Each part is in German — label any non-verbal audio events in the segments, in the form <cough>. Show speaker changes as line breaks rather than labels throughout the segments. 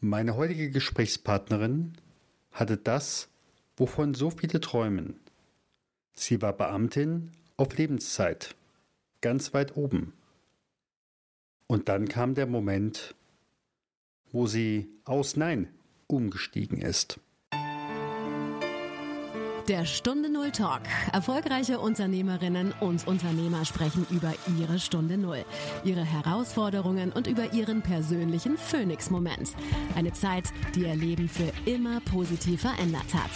Meine heutige Gesprächspartnerin hatte das, wovon so viele träumen. Sie war Beamtin auf Lebenszeit, ganz weit oben. Und dann kam der Moment, wo sie aus Nein umgestiegen ist.
Der Stunde Null Talk. Erfolgreiche Unternehmerinnen und Unternehmer sprechen über ihre Stunde Null, ihre Herausforderungen und über ihren persönlichen Phoenix-Moment. Eine Zeit, die ihr Leben für immer positiv verändert hat.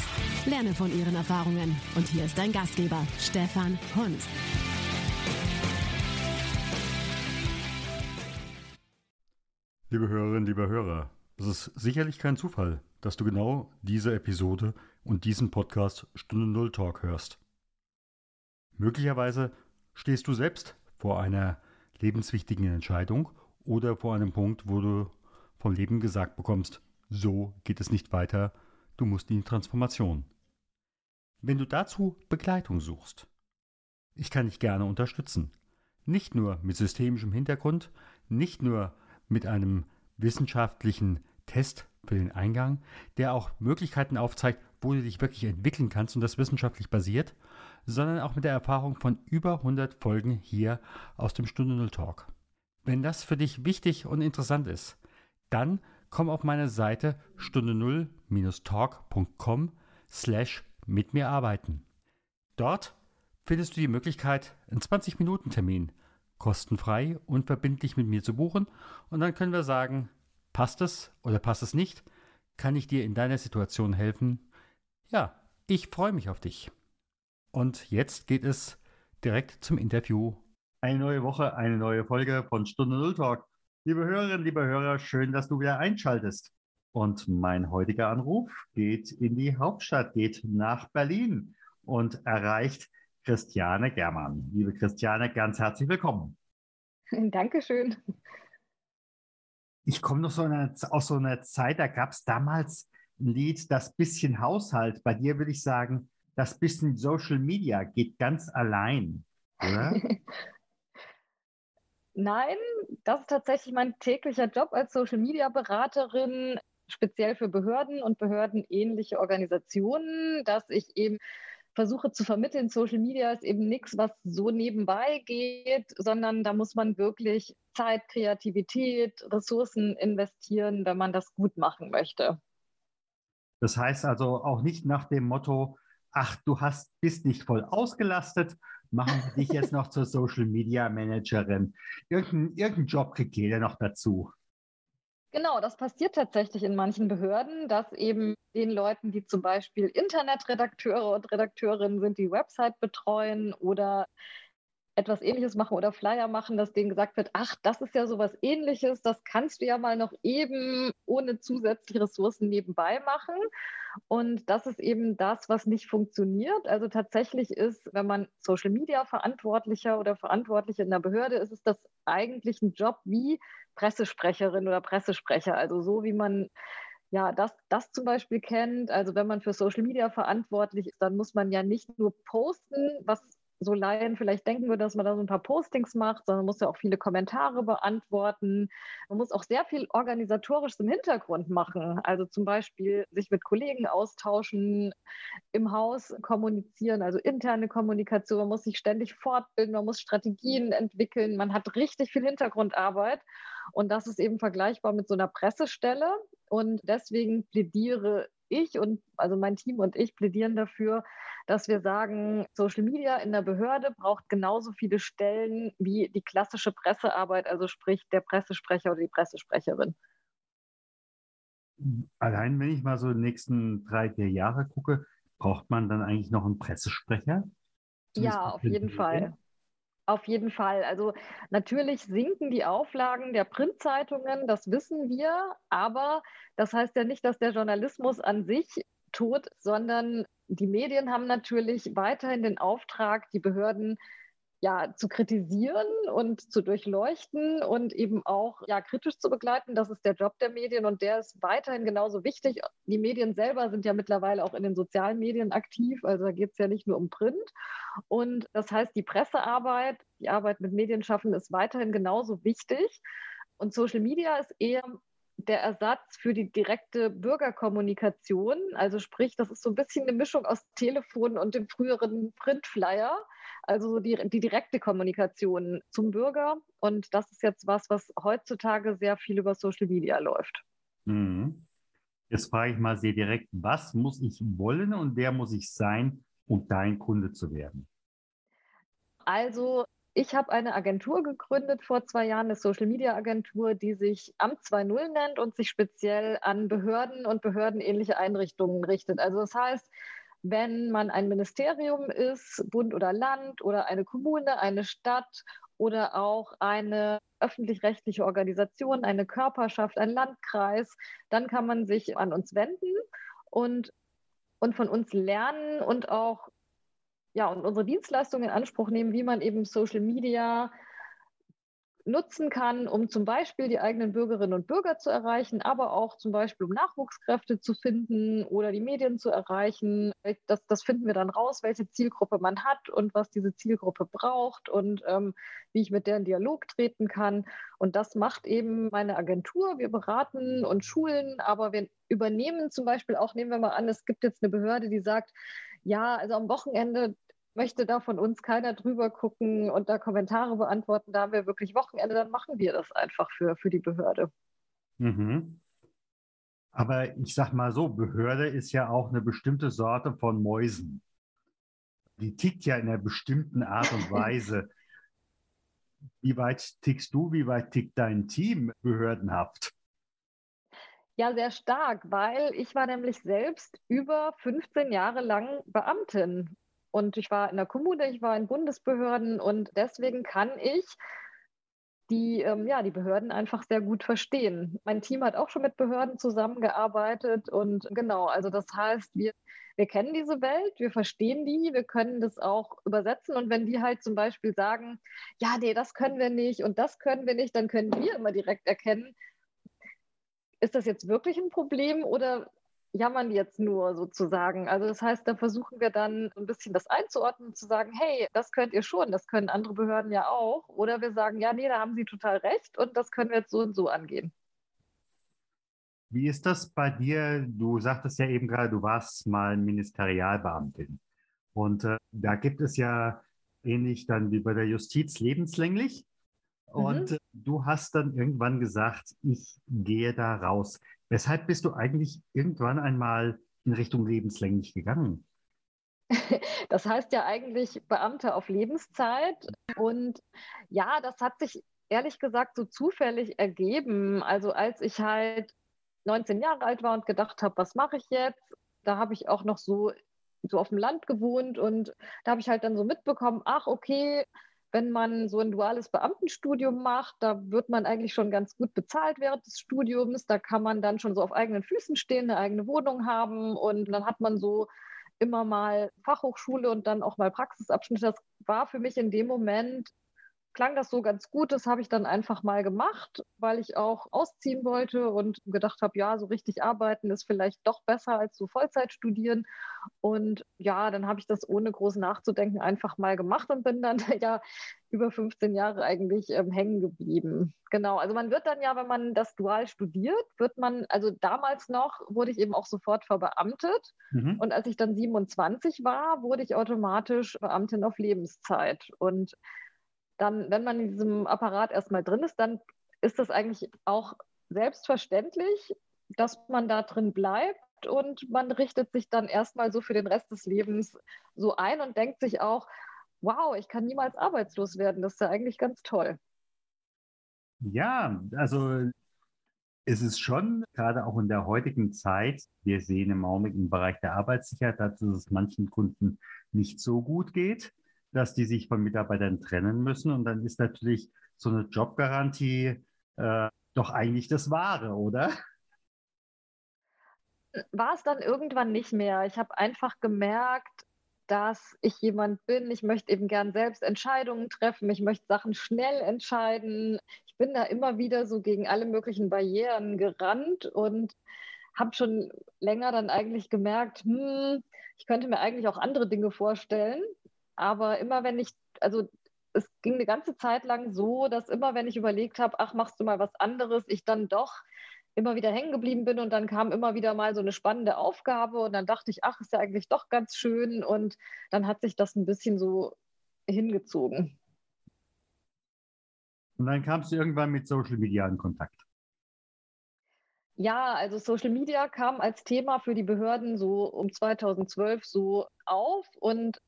Lerne von ihren Erfahrungen. Und hier ist dein Gastgeber, Stefan Hund.
Liebe Hörerinnen, liebe Hörer, es ist sicherlich kein Zufall, dass du genau diese Episode und diesen Podcast Stunde Null Talk hörst. Möglicherweise stehst du selbst vor einer lebenswichtigen Entscheidung oder vor einem Punkt, wo du vom Leben gesagt bekommst, so geht es nicht weiter, du musst in die Transformation. Wenn du dazu Begleitung suchst, ich kann dich gerne unterstützen. Nicht nur mit systemischem Hintergrund, nicht nur mit einem wissenschaftlichen Test für den Eingang, der auch Möglichkeiten aufzeigt, wo du dich wirklich entwickeln kannst und das wissenschaftlich basiert, sondern auch mit der Erfahrung von über 100 Folgen hier aus dem Stunde Null Talk. Wenn das für dich wichtig und interessant ist, dann komm auf meine Seite stunde null-talk.com slash mit mir arbeiten. Dort findest du die Möglichkeit, einen 20-Minuten-Termin kostenfrei und verbindlich mit mir zu buchen und dann können wir sagen, passt es oder passt es nicht? Kann ich dir in deiner Situation helfen? Ja, ich freue mich auf dich. Und jetzt geht es direkt zum Interview. Eine neue Woche, eine neue Folge von Stunde Null Talk. Liebe Hörerinnen, liebe Hörer, schön, dass du wieder einschaltest. Und mein heutiger Anruf geht in die Hauptstadt, geht nach Berlin und erreicht Christiane Germann. Liebe Christiane, ganz herzlich willkommen. <laughs>
Dankeschön.
Ich komme noch so eine, aus so einer Zeit, da gab es damals ein Lied, das bisschen Haushalt. Bei dir würde ich sagen, das bisschen Social Media geht ganz allein, oder? <laughs>
Nein, das ist tatsächlich mein täglicher Job als Social Media Beraterin, speziell für Behörden und behördenähnliche Organisationen, dass ich eben versuche zu vermitteln, Social Media ist eben nichts, was so nebenbei geht, sondern da muss man wirklich Zeit, Kreativität, Ressourcen investieren, wenn man das gut machen möchte.
Das heißt also auch nicht nach dem Motto, ach, du hast, bist nicht voll ausgelastet, machen wir dich jetzt noch zur Social Media Managerin. Irgendein, irgendein Job kriegt jeder noch dazu.
Genau, das passiert tatsächlich in manchen Behörden, dass eben den Leuten, die zum Beispiel Internetredakteure und Redakteurinnen sind, die Website betreuen oder etwas ähnliches machen oder Flyer machen, dass denen gesagt wird, ach, das ist ja sowas ähnliches, das kannst du ja mal noch eben ohne zusätzliche Ressourcen nebenbei machen. Und das ist eben das, was nicht funktioniert. Also tatsächlich ist, wenn man Social Media Verantwortlicher oder Verantwortliche in der Behörde ist, ist das eigentlich ein Job wie Pressesprecherin oder Pressesprecher. Also so wie man ja, das, das zum Beispiel kennt, also wenn man für Social Media verantwortlich ist, dann muss man ja nicht nur posten, was so Laien vielleicht denken würde, dass man da so ein paar Postings macht, sondern man muss ja auch viele Kommentare beantworten. Man muss auch sehr viel organisatorisches im Hintergrund machen. Also zum Beispiel sich mit Kollegen austauschen, im Haus kommunizieren, also interne Kommunikation. Man muss sich ständig fortbilden, man muss Strategien entwickeln. Man hat richtig viel Hintergrundarbeit. Und das ist eben vergleichbar mit so einer Pressestelle. Und deswegen plädiere ich und also mein Team und ich plädieren dafür, dass wir sagen, Social Media in der Behörde braucht genauso viele Stellen wie die klassische Pressearbeit, also sprich der Pressesprecher oder die Pressesprecherin.
Allein wenn ich mal so die nächsten drei, vier Jahre gucke, braucht man dann eigentlich noch einen Pressesprecher?
Zumindest ja, auf jeden Fall. Auf jeden Fall. Also natürlich sinken die Auflagen der Printzeitungen, das wissen wir, aber das heißt ja nicht, dass der Journalismus an sich tot, sondern die Medien haben natürlich weiterhin den Auftrag, die Behörden ja, zu kritisieren und zu durchleuchten und eben auch ja, kritisch zu begleiten. Das ist der Job der Medien und der ist weiterhin genauso wichtig. Die Medien selber sind ja mittlerweile auch in den sozialen Medien aktiv, also da geht es ja nicht nur um Print. Und das heißt, die Pressearbeit, die Arbeit mit Medienschaffenden ist weiterhin genauso wichtig. Und Social Media ist eher der Ersatz für die direkte Bürgerkommunikation. Also sprich, das ist so ein bisschen eine Mischung aus Telefon und dem früheren Printflyer. Also die, die direkte Kommunikation zum Bürger. Und das ist jetzt was, was heutzutage sehr viel über Social Media läuft.
Mhm. Jetzt frage ich mal sehr direkt, was muss ich wollen und wer muss ich sein, um dein Kunde zu werden?
Also ich habe eine Agentur gegründet vor zwei Jahren, eine Social-Media-Agentur, die sich Amt 2.0 nennt und sich speziell an Behörden und behördenähnliche Einrichtungen richtet. Also das heißt, wenn man ein Ministerium ist, Bund oder Land oder eine Kommune, eine Stadt oder auch eine öffentlich-rechtliche Organisation, eine Körperschaft, ein Landkreis, dann kann man sich an uns wenden und, und von uns lernen und auch ja, und unsere Dienstleistungen in Anspruch nehmen, wie man eben Social Media nutzen kann, um zum Beispiel die eigenen Bürgerinnen und Bürger zu erreichen, aber auch zum Beispiel, um Nachwuchskräfte zu finden oder die Medien zu erreichen. Das, das finden wir dann raus, welche Zielgruppe man hat und was diese Zielgruppe braucht und ähm, wie ich mit der in Dialog treten kann. Und das macht eben meine Agentur. Wir beraten und schulen, aber wir übernehmen zum Beispiel auch, nehmen wir mal an, es gibt jetzt eine Behörde, die sagt, ja, also am Wochenende möchte da von uns keiner drüber gucken und da Kommentare beantworten. Da haben wir wirklich Wochenende, dann machen wir das einfach für, für die Behörde.
Mhm. Aber ich sag mal so, Behörde ist ja auch eine bestimmte Sorte von Mäusen. Die tickt ja in einer bestimmten Art und <laughs> Weise. wie weit tickst du, wie weit tickt dein Team behördenhaft?
Ja, sehr stark, weil ich war nämlich selbst über 15 Jahre lang Beamtin. Und ich war in der Kommune, ich war in Bundesbehörden und deswegen kann ich die, ähm, ja, die Behörden einfach sehr gut verstehen. Mein Team hat auch schon mit Behörden zusammengearbeitet und genau, also das heißt, wir, wir kennen diese Welt, wir verstehen die, wir können das auch übersetzen und wenn die halt zum Beispiel sagen, ja, nee, das können wir nicht und das können wir nicht, dann können wir immer direkt erkennen, ist das jetzt wirklich ein Problem oder jammern jetzt nur sozusagen? Also das heißt, da versuchen wir dann ein bisschen das einzuordnen zu sagen, hey, das könnt ihr schon, das können andere Behörden ja auch. Oder wir sagen, ja, nee, da haben sie total recht und das können wir jetzt so und so angehen.
Wie ist das bei dir? Du sagtest ja eben gerade, du warst mal Ministerialbeamtin. Und äh, da gibt es ja ähnlich dann wie bei der Justiz lebenslänglich. Und mhm. du hast dann irgendwann gesagt, ich gehe da raus. Weshalb bist du eigentlich irgendwann einmal in Richtung lebenslänglich gegangen? <laughs>
Das heißt ja eigentlich Beamte auf Lebenszeit. Und ja, das hat sich ehrlich gesagt so zufällig ergeben. Also als ich halt 19 Jahre alt war und gedacht habe, was mache ich jetzt? Da habe ich auch noch so, so auf dem Land gewohnt und da habe ich halt dann so mitbekommen, ach okay, wenn man so ein duales Beamtenstudium macht, da wird man eigentlich schon ganz gut bezahlt während des Studiums. Da kann man dann schon so auf eigenen Füßen stehen, eine eigene Wohnung haben und dann hat man so immer mal Fachhochschule und dann auch mal Praxisabschnitt. Das war für mich in dem Moment klang das so ganz gut. Das habe ich dann einfach mal gemacht, weil ich auch ausziehen wollte und gedacht habe, ja, so richtig arbeiten ist vielleicht doch besser als so Vollzeit studieren. Und ja, dann habe ich das ohne groß nachzudenken einfach mal gemacht und bin dann <laughs> ja über 15 Jahre eigentlich ähm, hängen geblieben. Genau, also man wird dann ja, wenn man das dual studiert, wird man, also damals noch wurde ich eben auch sofort verbeamtet. Mhm. Und als ich dann 27 war, wurde ich automatisch Beamtin auf Lebenszeit. Und dann, wenn man in diesem Apparat erstmal drin ist, dann ist das eigentlich auch selbstverständlich, dass man da drin bleibt und man richtet sich dann erstmal so für den Rest des Lebens so ein und denkt sich auch, wow, ich kann niemals arbeitslos werden. Das ist ja eigentlich ganz toll.
Ja, also es ist schon, gerade auch in der heutigen Zeit, wir sehen im Augenblick im Bereich der Arbeitssicherheit, dass es manchen Kunden nicht so gut geht dass die sich von Mitarbeitern trennen müssen. Und dann ist natürlich so eine Jobgarantie äh, doch eigentlich das Wahre, oder?
War es dann irgendwann nicht mehr. Ich habe einfach gemerkt, dass ich jemand bin. Ich möchte eben gern selbst Entscheidungen treffen. Ich möchte Sachen schnell entscheiden. Ich bin da immer wieder so gegen alle möglichen Barrieren gerannt und habe schon länger dann eigentlich gemerkt, hm, ich könnte mir eigentlich auch andere Dinge vorstellen. Aber immer wenn ich, also es ging eine ganze Zeit lang so, dass immer wenn ich überlegt habe, ach, machst du mal was anderes, ich dann doch immer wieder hängen geblieben bin und dann kam immer wieder mal so eine spannende Aufgabe und dann dachte ich, ach, ist ja eigentlich doch ganz schön und dann hat sich das ein bisschen so hingezogen.
Und dann kamst du irgendwann mit Social Media in Kontakt.
Ja, also Social Media kam als Thema für die Behörden so um 2012 so auf und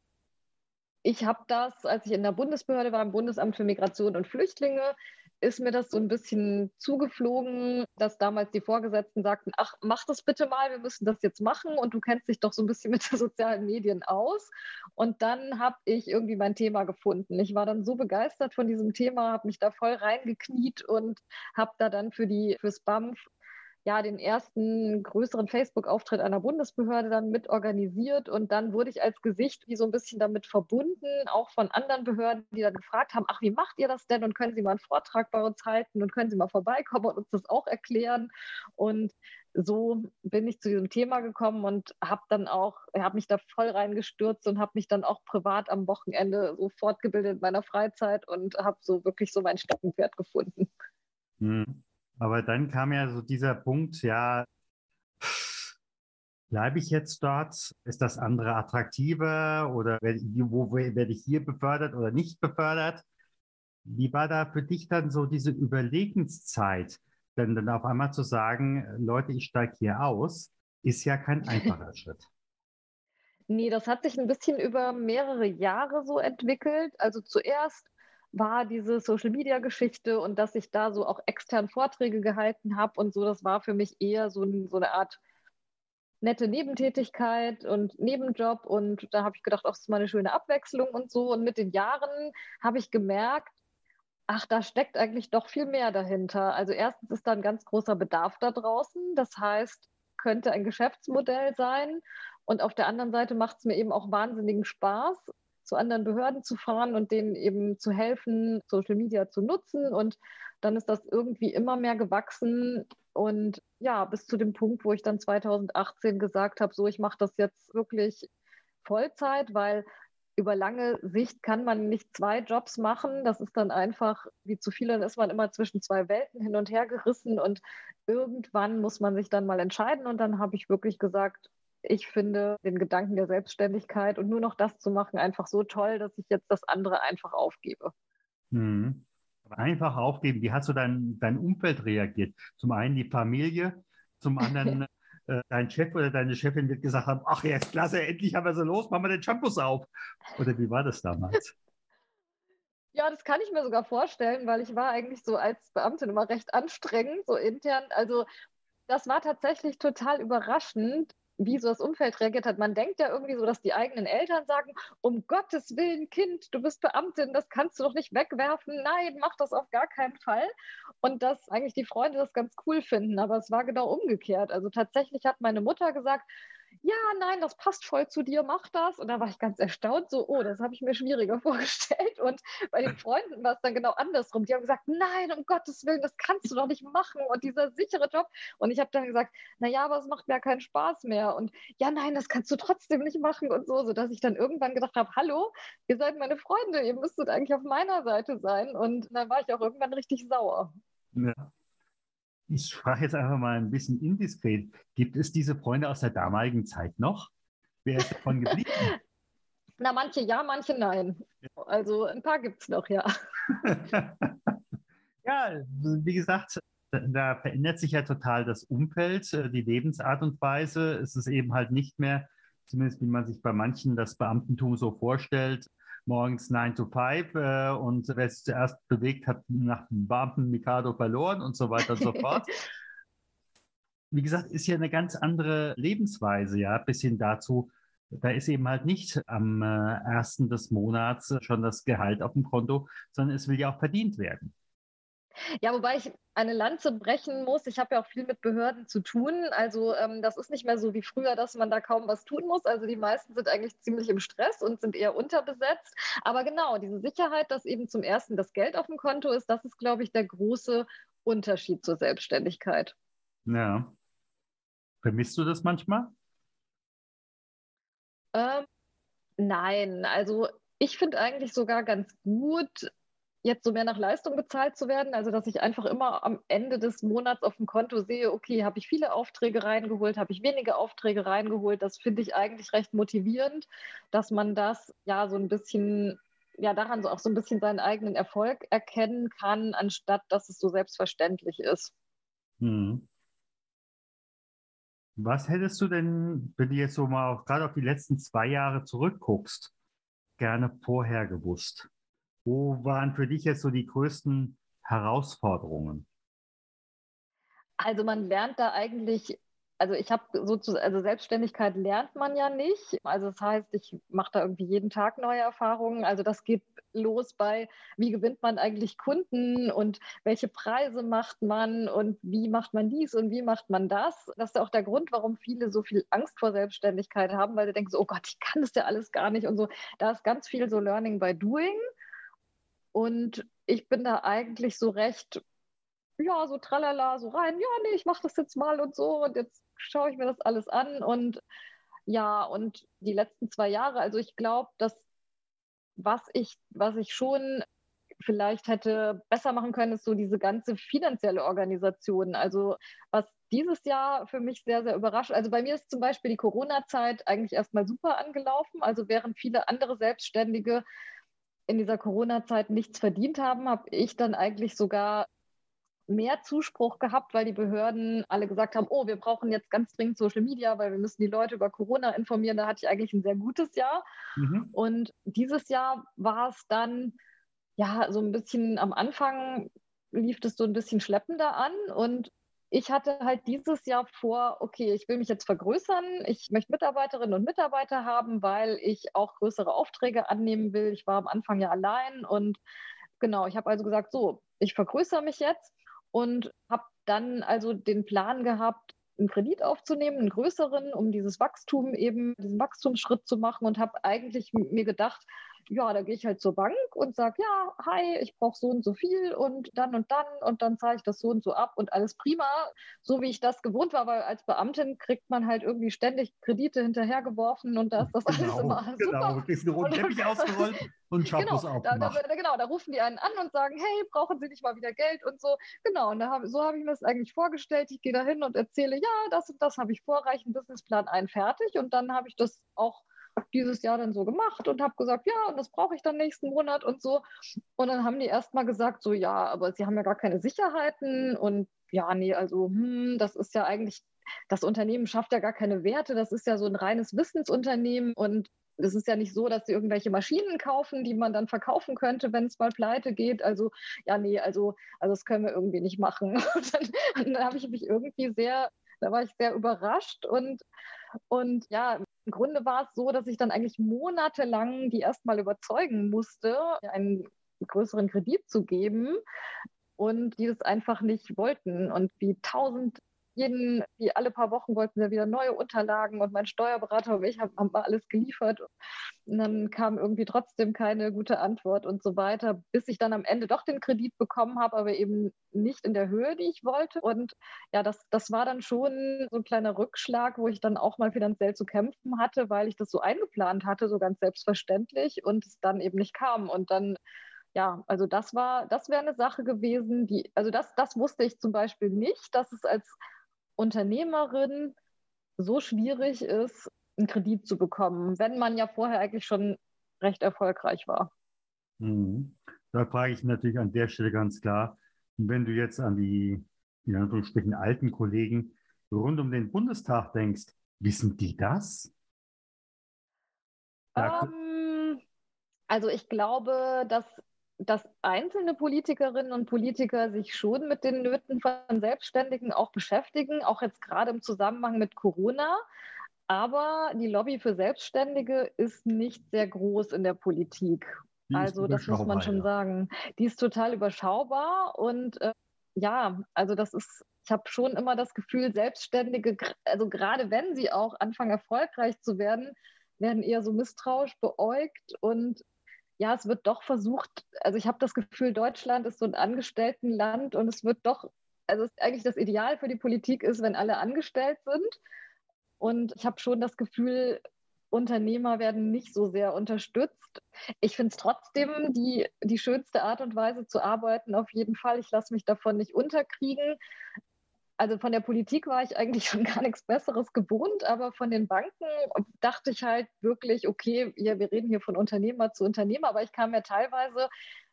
ich habe das, als ich in der Bundesbehörde war, im Bundesamt für Migration und Flüchtlinge, ist mir das so ein bisschen zugeflogen, dass damals die Vorgesetzten sagten, ach, mach das bitte mal, wir müssen das jetzt machen und du kennst dich doch so ein bisschen mit den <laughs> sozialen Medien aus. Und dann habe ich irgendwie mein Thema gefunden. Ich war dann so begeistert von diesem Thema, habe mich da voll reingekniet und habe da dann für die fürs BAMF ja den ersten größeren Facebook-Auftritt einer Bundesbehörde dann mit organisiert und dann wurde ich als Gesicht wie so ein bisschen damit verbunden, auch von anderen Behörden, die dann gefragt haben, ach, wie macht ihr das denn und können Sie mal einen Vortrag bei uns halten und können Sie mal vorbeikommen und uns das auch erklären und so bin ich zu diesem Thema gekommen und habe dann auch, habe mich da voll reingestürzt und habe mich dann auch privat am Wochenende so fortgebildet in meiner Freizeit und habe so wirklich so mein Steckenpferd gefunden.
Hm. Aber dann kam ja so dieser Punkt, ja, bleibe ich jetzt dort? Ist das andere attraktiver oder werde, wo werde ich hier befördert oder nicht befördert? Wie war da für dich dann so diese Überlegenszeit? Denn dann auf einmal zu sagen, Leute, ich steige hier aus, ist ja kein <laughs> einfacher Schritt.
Nee, das hat sich ein bisschen über mehrere Jahre so entwickelt. Also zuerst war diese Social-Media-Geschichte und dass ich da so auch extern Vorträge gehalten habe und so, das war für mich eher so, ein, so eine Art nette Nebentätigkeit und Nebenjob und da habe ich gedacht, auch das ist mal eine schöne Abwechslung und so. Und mit den Jahren habe ich gemerkt, ach, da steckt eigentlich doch viel mehr dahinter. Also erstens ist da ein ganz großer Bedarf da draußen, das heißt, könnte ein Geschäftsmodell sein. Und auf der anderen Seite macht es mir eben auch wahnsinnigen Spaß zu anderen Behörden zu fahren und denen eben zu helfen, Social Media zu nutzen. Und dann ist das irgendwie immer mehr gewachsen. Und ja, bis zu dem Punkt, wo ich dann 2018 gesagt habe, so, ich mache das jetzt wirklich Vollzeit, weil über lange Sicht kann man nicht zwei Jobs machen. Das ist dann einfach, wie zu viel, dann ist man immer zwischen zwei Welten hin und her gerissen und irgendwann muss man sich dann mal entscheiden. Und dann habe ich wirklich gesagt, ich finde den Gedanken der Selbstständigkeit und nur noch das zu machen einfach so toll, dass ich jetzt das andere einfach aufgebe.
Hm. Einfach aufgeben. Wie hast du dein, dein Umfeld reagiert? Zum einen die Familie, zum anderen <laughs> äh, dein Chef oder deine Chefin wird gesagt haben, ach ja, klasse, endlich haben wir sie los, machen wir den Shampoos auf. Oder wie war das damals? <laughs>
Ja, das kann ich mir sogar vorstellen, weil ich war eigentlich so als Beamtin immer recht anstrengend, so intern. Also das war tatsächlich total überraschend, wie so das Umfeld reagiert hat. Man denkt ja irgendwie so, dass die eigenen Eltern sagen, um Gottes Willen, Kind, du bist Beamtin, das kannst du doch nicht wegwerfen. Nein, mach das auf gar keinen Fall. Und dass eigentlich die Freunde das ganz cool finden. Aber es war genau umgekehrt. Also tatsächlich hat meine Mutter gesagt, ja, nein, das passt voll zu dir, mach das. Und da war ich ganz erstaunt, so, oh, das habe ich mir schwieriger <laughs> vorgestellt. Und bei den Freunden war es dann genau andersrum. Die haben gesagt, nein, um Gottes Willen, das kannst du doch nicht machen. Und dieser sichere Job. Und ich habe dann gesagt, naja, aber es macht mir keinen Spaß mehr. Und ja, nein, das kannst du trotzdem nicht machen und so, sodass ich dann irgendwann gedacht habe, hallo, ihr seid meine Freunde, ihr müsstet eigentlich auf meiner Seite sein. Und dann war ich auch irgendwann richtig sauer.
Ja ich frage jetzt einfach mal ein bisschen indiskret. Gibt es diese Freunde aus der damaligen Zeit noch? Wer ist davon geblieben? <laughs>
Na, manche ja, manche nein. Also ein paar gibt es noch, ja. <laughs>
ja, wie gesagt, da verändert sich ja total das Umfeld, äh, die Lebensart und Weise. Es ist eben halt nicht mehr, zumindest wie man sich bei manchen das Beamtentum so vorstellt, morgens 9 to 5 äh, und wer es zuerst bewegt, hat nach dem Beamten Mikado verloren und so weiter und so <laughs> fort. Wie gesagt, ist ja eine ganz andere Lebensweise, ja, bis hin dazu, da ist eben halt nicht am äh, ersten des Monats schon das Gehalt auf dem Konto, sondern es will ja auch verdient werden.
Ja, wobei ich eine Lanze brechen muss. Ich habe ja auch viel mit Behörden zu tun. Also ähm, das ist nicht mehr so wie früher, dass man da kaum was tun muss. Also die meisten sind eigentlich ziemlich im Stress und sind eher unterbesetzt. Aber genau, diese Sicherheit, dass eben zum ersten das Geld auf dem Konto ist, das ist, glaube ich, der große Unterschied zur Selbstständigkeit.
Ja. Vermisst du das manchmal?
Ähm, nein, also ich finde eigentlich sogar ganz gut, jetzt so mehr nach Leistung bezahlt zu werden. Also, dass ich einfach immer am Ende des Monats auf dem Konto sehe, okay, habe ich viele Aufträge reingeholt, habe ich wenige Aufträge reingeholt. Das finde ich eigentlich recht motivierend, dass man das ja so ein bisschen, ja, daran so auch so ein bisschen seinen eigenen Erfolg erkennen kann, anstatt dass es so selbstverständlich ist. Hm.
Was hättest du denn, wenn du jetzt so mal gerade auf die letzten zwei Jahre zurückguckst, gerne vorher gewusst? Wo waren für dich jetzt so die größten Herausforderungen?
Also man lernt da eigentlich, also ich habe sozusagen, also Selbstständigkeit lernt man ja nicht. Also das heißt, ich mache da irgendwie jeden Tag neue Erfahrungen. Also das geht los bei, wie gewinnt man eigentlich Kunden und welche Preise macht man und wie macht man dies und wie macht man das. Das ist auch der Grund, warum viele so viel Angst vor Selbstständigkeit haben, weil sie denken so, oh Gott, ich kann das ja alles gar nicht und so. Da ist ganz viel so Learning by Doing. Und ich bin da eigentlich so recht, ja, so tralala, so rein, ja, nee, ich mache das jetzt mal und so und jetzt schaue ich mir das alles an und ja, und die letzten zwei Jahre, also ich glaube, dass was ich, was ich schon vielleicht hätte besser machen können, ist so diese ganze finanzielle Organisation. Also was dieses Jahr für mich sehr, sehr überrascht. Also bei mir ist zum Beispiel die Corona-Zeit eigentlich erstmal super angelaufen. Also während viele andere Selbstständige in dieser Corona-Zeit nichts verdient haben, habe ich dann eigentlich sogar mehr Zuspruch gehabt, weil die Behörden alle gesagt haben, oh, wir brauchen jetzt ganz dringend Social Media, weil wir müssen die Leute über Corona informieren. Da hatte ich eigentlich ein sehr gutes Jahr. Mhm. Und dieses Jahr war es dann, ja, so ein bisschen am Anfang lief es so ein bisschen schleppender an und ich hatte halt dieses Jahr vor, okay, ich will mich jetzt vergrößern. Ich möchte Mitarbeiterinnen und Mitarbeiter haben, weil ich auch größere Aufträge annehmen will. Ich war am Anfang ja allein und genau, ich habe also gesagt, so, ich vergrößere mich jetzt und habe dann also den Plan gehabt, einen Kredit aufzunehmen, einen größeren, um dieses Wachstum eben, diesen Wachstumsschritt zu machen und habe eigentlich mir gedacht, ja, da gehe ich halt zur Bank und sage, ja, hi, ich brauche so und so viel und dann und dann und dann zahle ich das so und so ab und alles prima, so wie ich das gewohnt war, weil als Beamtin kriegt man halt irgendwie ständig Kredite hinterhergeworfen und da ist das
genau,
alles immer <laughs>
super. Genau, einen roten Teppich ausgerollt und Schafflos <laughs>
genau, da, da, genau, da rufen die einen an und sagen, hey, brauchen Sie nicht mal wieder Geld und so. Genau, und da hab, so habe ich mir das eigentlich vorgestellt. Ich gehe da hin und erzähle, ja, das und das habe ich vor, reiche einen Businessplan ein, fertig und dann habe ich das auch dieses Jahr dann so gemacht und habe gesagt, ja, und das brauche ich dann nächsten Monat und so. Und dann haben die erstmal gesagt, so, ja, aber sie haben ja gar keine Sicherheiten und ja, nee, also, hm, das ist ja eigentlich, das Unternehmen schafft ja gar keine Werte, das ist ja so ein reines Wissensunternehmen und es ist ja nicht so, dass sie irgendwelche Maschinen kaufen, die man dann verkaufen könnte, wenn es mal pleite geht. Also, ja, nee, also, also das können wir irgendwie nicht machen. <laughs> Und dann, dann habe ich mich irgendwie sehr, da war ich sehr überrascht und, und ja, im Grunde war es so, dass ich dann eigentlich monatelang die erstmal überzeugen musste, einen größeren Kredit zu geben und die das einfach nicht wollten. Und wie tausend jeden, wie alle paar Wochen wollten sie wieder neue Unterlagen und mein Steuerberater und ich haben, haben alles geliefert. Und dann kam irgendwie trotzdem keine gute Antwort und so weiter, bis ich dann am Ende doch den Kredit bekommen habe, aber eben nicht in der Höhe, die ich wollte. Und ja, das, das war dann schon so ein kleiner Rückschlag, wo ich dann auch mal finanziell zu kämpfen hatte, weil ich das so eingeplant hatte, so ganz selbstverständlich und es dann eben nicht kam. Und dann ja, also das war, das wäre eine Sache gewesen, die, also das, das wusste ich zum Beispiel nicht, dass es als Unternehmerin so schwierig ist, einen Kredit zu bekommen, wenn man ja vorher eigentlich schon recht erfolgreich war.
Mhm. Da frage ich natürlich an der Stelle ganz klar, wenn du jetzt an die in Anführungsstrichen alten Kollegen rund um den Bundestag denkst, wissen die das?
Um, ähm, also ich glaube, dass dass einzelne Politikerinnen und Politiker sich schon mit den Nöten von Selbstständigen auch beschäftigen, auch jetzt gerade im Zusammenhang mit Corona. Aber die Lobby für Selbstständige ist nicht sehr groß in der Politik. Also das muss man schon ja. sagen. Die ist total überschaubar und äh, ja, also das ist, ich habe schon immer das Gefühl, Selbstständige, also gerade wenn sie auch anfangen erfolgreich zu werden, werden eher so misstrauisch beäugt und ja, es wird doch versucht, also ich habe das Gefühl, Deutschland ist so ein Angestelltenland und es wird doch, also eigentlich das Ideal für die Politik ist, wenn alle angestellt sind. Und ich habe schon das Gefühl, Unternehmer werden nicht so sehr unterstützt. Ich finde es trotzdem die, die schönste Art und Weise zu arbeiten, auf jeden Fall. Ich lasse mich davon nicht unterkriegen. Also von der Politik war ich eigentlich <laughs> schon gar nichts Besseres gewohnt, aber von den Banken dachte ich halt wirklich, okay, ja, wir reden hier von Unternehmer zu Unternehmer, aber ich kam mir teilweise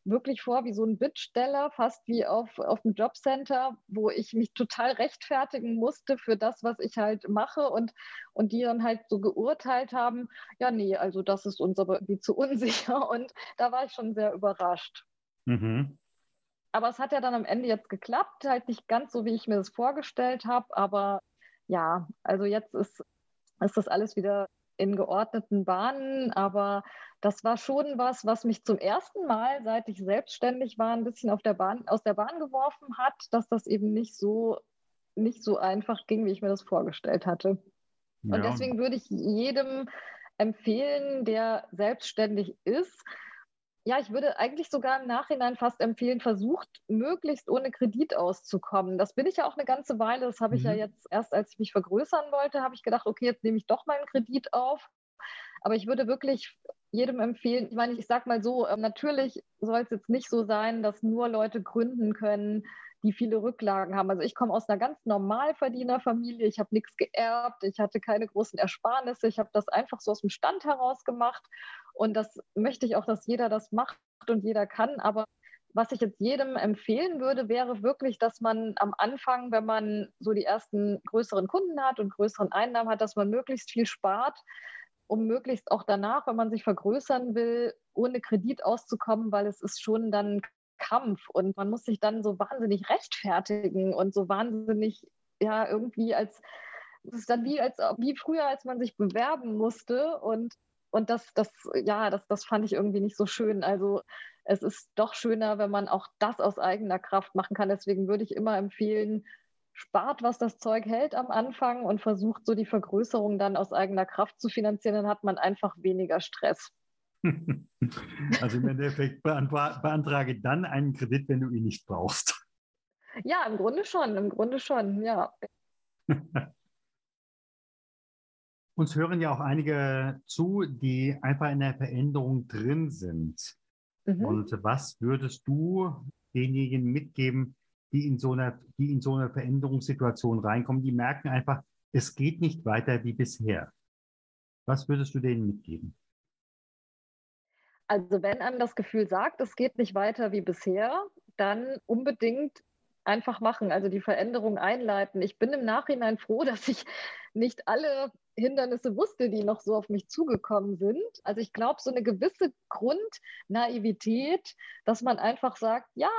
wirklich vor wie so ein Bittsteller, fast wie auf, auf dem Jobcenter, wo ich mich total rechtfertigen musste für das, was ich halt mache und, und die dann halt so geurteilt haben, ja, nee, also das ist uns aber irgendwie zu unsicher <laughs> und da war ich schon sehr überrascht. Mhm. Aber es hat ja dann am Ende jetzt geklappt, halt nicht ganz so, wie ich mir das vorgestellt habe, aber ja, also jetzt ist, ist das alles wieder in geordneten Bahnen, aber das war schon was, was mich zum ersten Mal, seit ich selbstständig war, ein bisschen auf der Bahn, aus der Bahn geworfen hat, dass das eben nicht so, nicht so einfach ging, wie ich mir das vorgestellt hatte. Ja. Und deswegen würde ich jedem empfehlen, der selbstständig ist, ja, ich würde eigentlich sogar im Nachhinein fast empfehlen, versucht, möglichst ohne Kredit auszukommen. Das bin ich ja auch eine ganze Weile. Das habe ich mhm. ja jetzt erst, als ich mich vergrößern wollte, habe ich gedacht, okay, jetzt nehme ich doch meinen Kredit auf. Aber ich würde wirklich jedem empfehlen, ich meine, ich sage mal so, ähm, natürlich soll es jetzt nicht so sein, dass nur Leute gründen können, die viele Rücklagen haben. Also ich komme aus einer ganz Normalverdienerfamilie, ich habe nichts geerbt, ich hatte keine großen Ersparnisse, ich habe das einfach so aus dem Stand heraus gemacht und das möchte ich auch, dass jeder das macht und jeder kann, aber was ich jetzt jedem empfehlen würde, wäre wirklich, dass man am Anfang, wenn man so die ersten größeren Kunden hat und größeren Einnahmen hat, dass man möglichst viel spart, um möglichst auch danach, wenn man sich vergrößern will, ohne Kredit auszukommen, weil es ist schon dann Kampf. Und man muss sich dann so wahnsinnig rechtfertigen und so wahnsinnig, ja, irgendwie als, es ist dann wie, als, wie früher, als man sich bewerben musste. Und und das, das, ja, das, das fand ich irgendwie nicht so schön. Also es ist doch schöner, wenn man auch das aus eigener Kraft machen kann. Deswegen würde ich immer empfehlen, spart, was das Zeug hält am Anfang und versucht so die Vergrößerung dann aus eigener Kraft zu finanzieren, dann hat man einfach weniger Stress. <laughs>
Also im Endeffekt beantrage dann einen Kredit, wenn du ihn nicht brauchst.
Ja, im Grunde schon, im Grunde schon, ja. <laughs>
Uns hören ja auch einige zu, die einfach in der Veränderung drin sind. Mhm. Und was würdest du denjenigen mitgeben, die in so einer, die in so eine Veränderungssituation reinkommen, die merken einfach, es geht nicht weiter wie bisher. Was würdest du denen mitgeben?
Also wenn einem das Gefühl sagt, es geht nicht weiter wie bisher, dann unbedingt einfach machen, also die Veränderung einleiten. Ich bin im Nachhinein froh, <laughs> dass ich nicht alle Hindernisse wusste, die noch so auf mich zugekommen sind. Also ich glaube, so eine gewisse Grundnaivität, dass man einfach sagt, ja,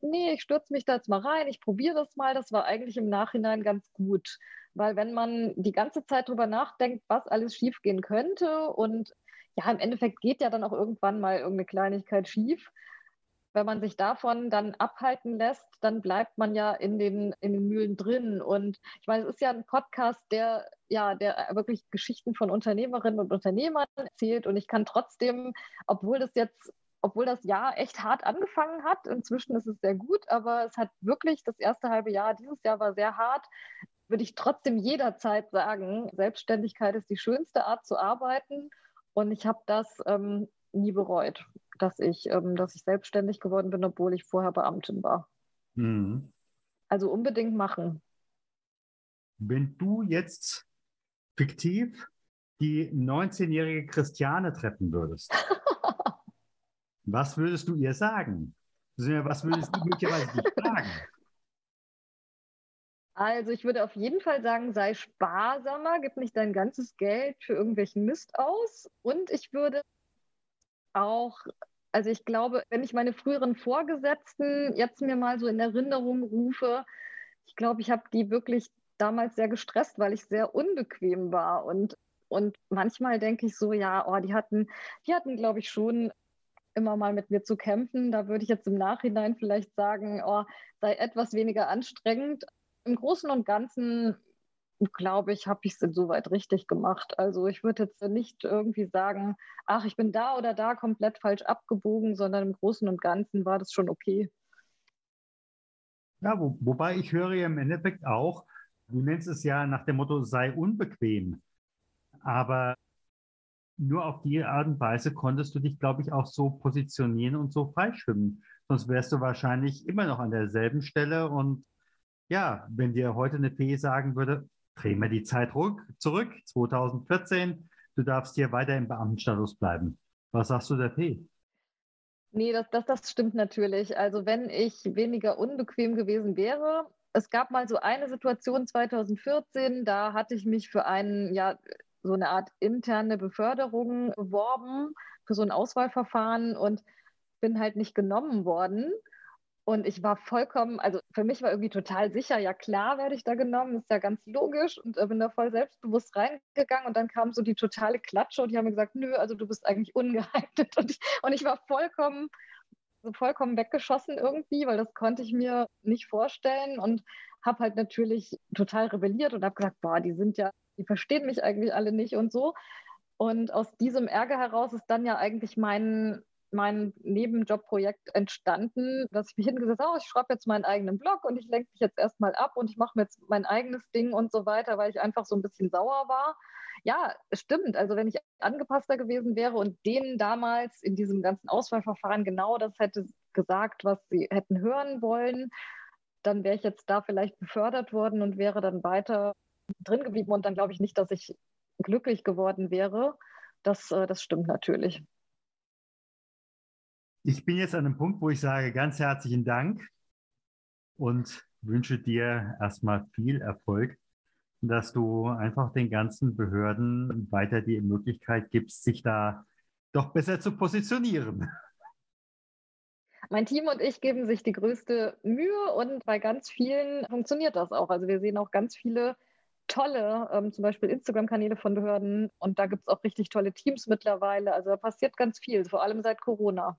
nee, ich stürze mich da jetzt mal rein, ich probiere das mal, das war eigentlich im Nachhinein ganz gut. Weil wenn man die ganze Zeit drüber nachdenkt, was alles schiefgehen könnte und ja, im Endeffekt geht ja dann auch irgendwann mal irgendeine Kleinigkeit schief. Wenn man sich davon dann abhalten lässt, dann bleibt man ja in den, in den Mühlen drin. Und ich meine, es ist ja ein Podcast, der ja, der wirklich Geschichten von Unternehmerinnen und Unternehmern erzählt. Und ich kann trotzdem, obwohl das jetzt obwohl das Jahr echt hart angefangen hat. Inzwischen ist es sehr gut, aber es hat wirklich das erste halbe Jahr, dieses Jahr war sehr hart. Würde ich trotzdem jederzeit sagen, Selbstständigkeit ist die schönste Art zu arbeiten. Und ich habe das ähm, nie bereut, dass ich, ähm, dass ich selbstständig geworden bin, obwohl ich vorher Beamtin war. Mhm. Also unbedingt machen.
Wenn du jetzt fiktiv die 19-jährige Christiane treffen würdest, <laughs> was würdest du ihr sagen? Was würdest du möglicherweise <laughs> fragen?
Also ich würde auf jeden Fall sagen, sei sparsamer, gib nicht dein ganzes Geld für irgendwelchen Mist aus. Und ich würde auch, also ich glaube, wenn ich meine früheren Vorgesetzten jetzt mir mal so in Erinnerung rufe, ich glaube, ich habe die wirklich damals sehr gestresst, weil ich sehr unbequem war. Und, und manchmal denke ich so, ja, oh, die hatten, die hatten, glaube ich, schon immer mal mit mir zu kämpfen. Da würde ich jetzt im Nachhinein vielleicht sagen, oh, sei etwas weniger anstrengend im Großen und Ganzen glaube ich, habe ich es insoweit richtig gemacht. Also ich würde jetzt nicht irgendwie sagen, ach, ich bin da oder da komplett falsch abgebogen, sondern im Großen und Ganzen war das schon okay.
Ja, wo, wobei ich höre ja im Endeffekt auch, du nennst es ja nach dem Motto, sei unbequem. Aber nur auf die Art und Weise konntest du dich, glaube ich, auch so positionieren und so freischwimmen. Sonst wärst du wahrscheinlich immer noch an derselben Stelle. Und ja, wenn dir heute eine Fee sagen würde, dreh mir die Zeit zurück, 2014, du darfst hier weiter im Beamtenstatus bleiben. Was sagst du der Fee?
Nee, das, das, das stimmt natürlich. Also wenn ich weniger unbequem gewesen wäre, es gab mal so eine Situation 2014, da hatte ich mich für einen, ja, so eine Art interne Beförderung beworben, für so ein Auswahlverfahren und bin halt nicht genommen worden. Und ich war vollkommen, also für mich war irgendwie total sicher, ja klar werde ich da genommen, ist ja ganz logisch. Und äh, bin da voll selbstbewusst reingegangen und dann kam so die totale Klatsche und die haben mir gesagt, nö, also du bist eigentlich ungeeignet. <laughs> Und ich, und ich war vollkommen, so vollkommen weggeschossen irgendwie, weil das konnte ich mir nicht vorstellen. Und habe halt natürlich total rebelliert und habe gesagt, boah, die sind ja, die verstehen mich eigentlich alle nicht und so. Und aus diesem Ärger heraus ist dann ja eigentlich mein mein Nebenjobprojekt entstanden, dass ich mich hingesetzt habe, oh, ich schreibe jetzt meinen eigenen Blog und ich lenke mich jetzt erstmal ab und ich mache mir jetzt mein eigenes Ding und so weiter, weil ich einfach so ein bisschen sauer war. Ja, stimmt. Also wenn ich angepasster gewesen wäre und denen damals in diesem ganzen Auswahlverfahren genau das hätte gesagt, was sie hätten hören wollen, dann wäre ich jetzt da vielleicht befördert worden und wäre dann weiter drin geblieben und dann glaube ich nicht, dass ich glücklich geworden wäre. Das, äh, das stimmt natürlich.
Ich bin jetzt an einem Punkt, wo ich sage ganz herzlichen Dank und wünsche dir erstmal viel Erfolg, dass du einfach den ganzen Behörden weiter die Möglichkeit gibst, sich da doch besser zu positionieren.
Mein Team und ich geben sich die größte Mühe und bei ganz vielen funktioniert das auch. Also wir sehen auch ganz viele tolle, ähm, zum Beispiel Instagram-Kanäle von Behörden und da gibt es auch richtig tolle Teams mittlerweile. Also da passiert ganz viel, vor allem seit Corona.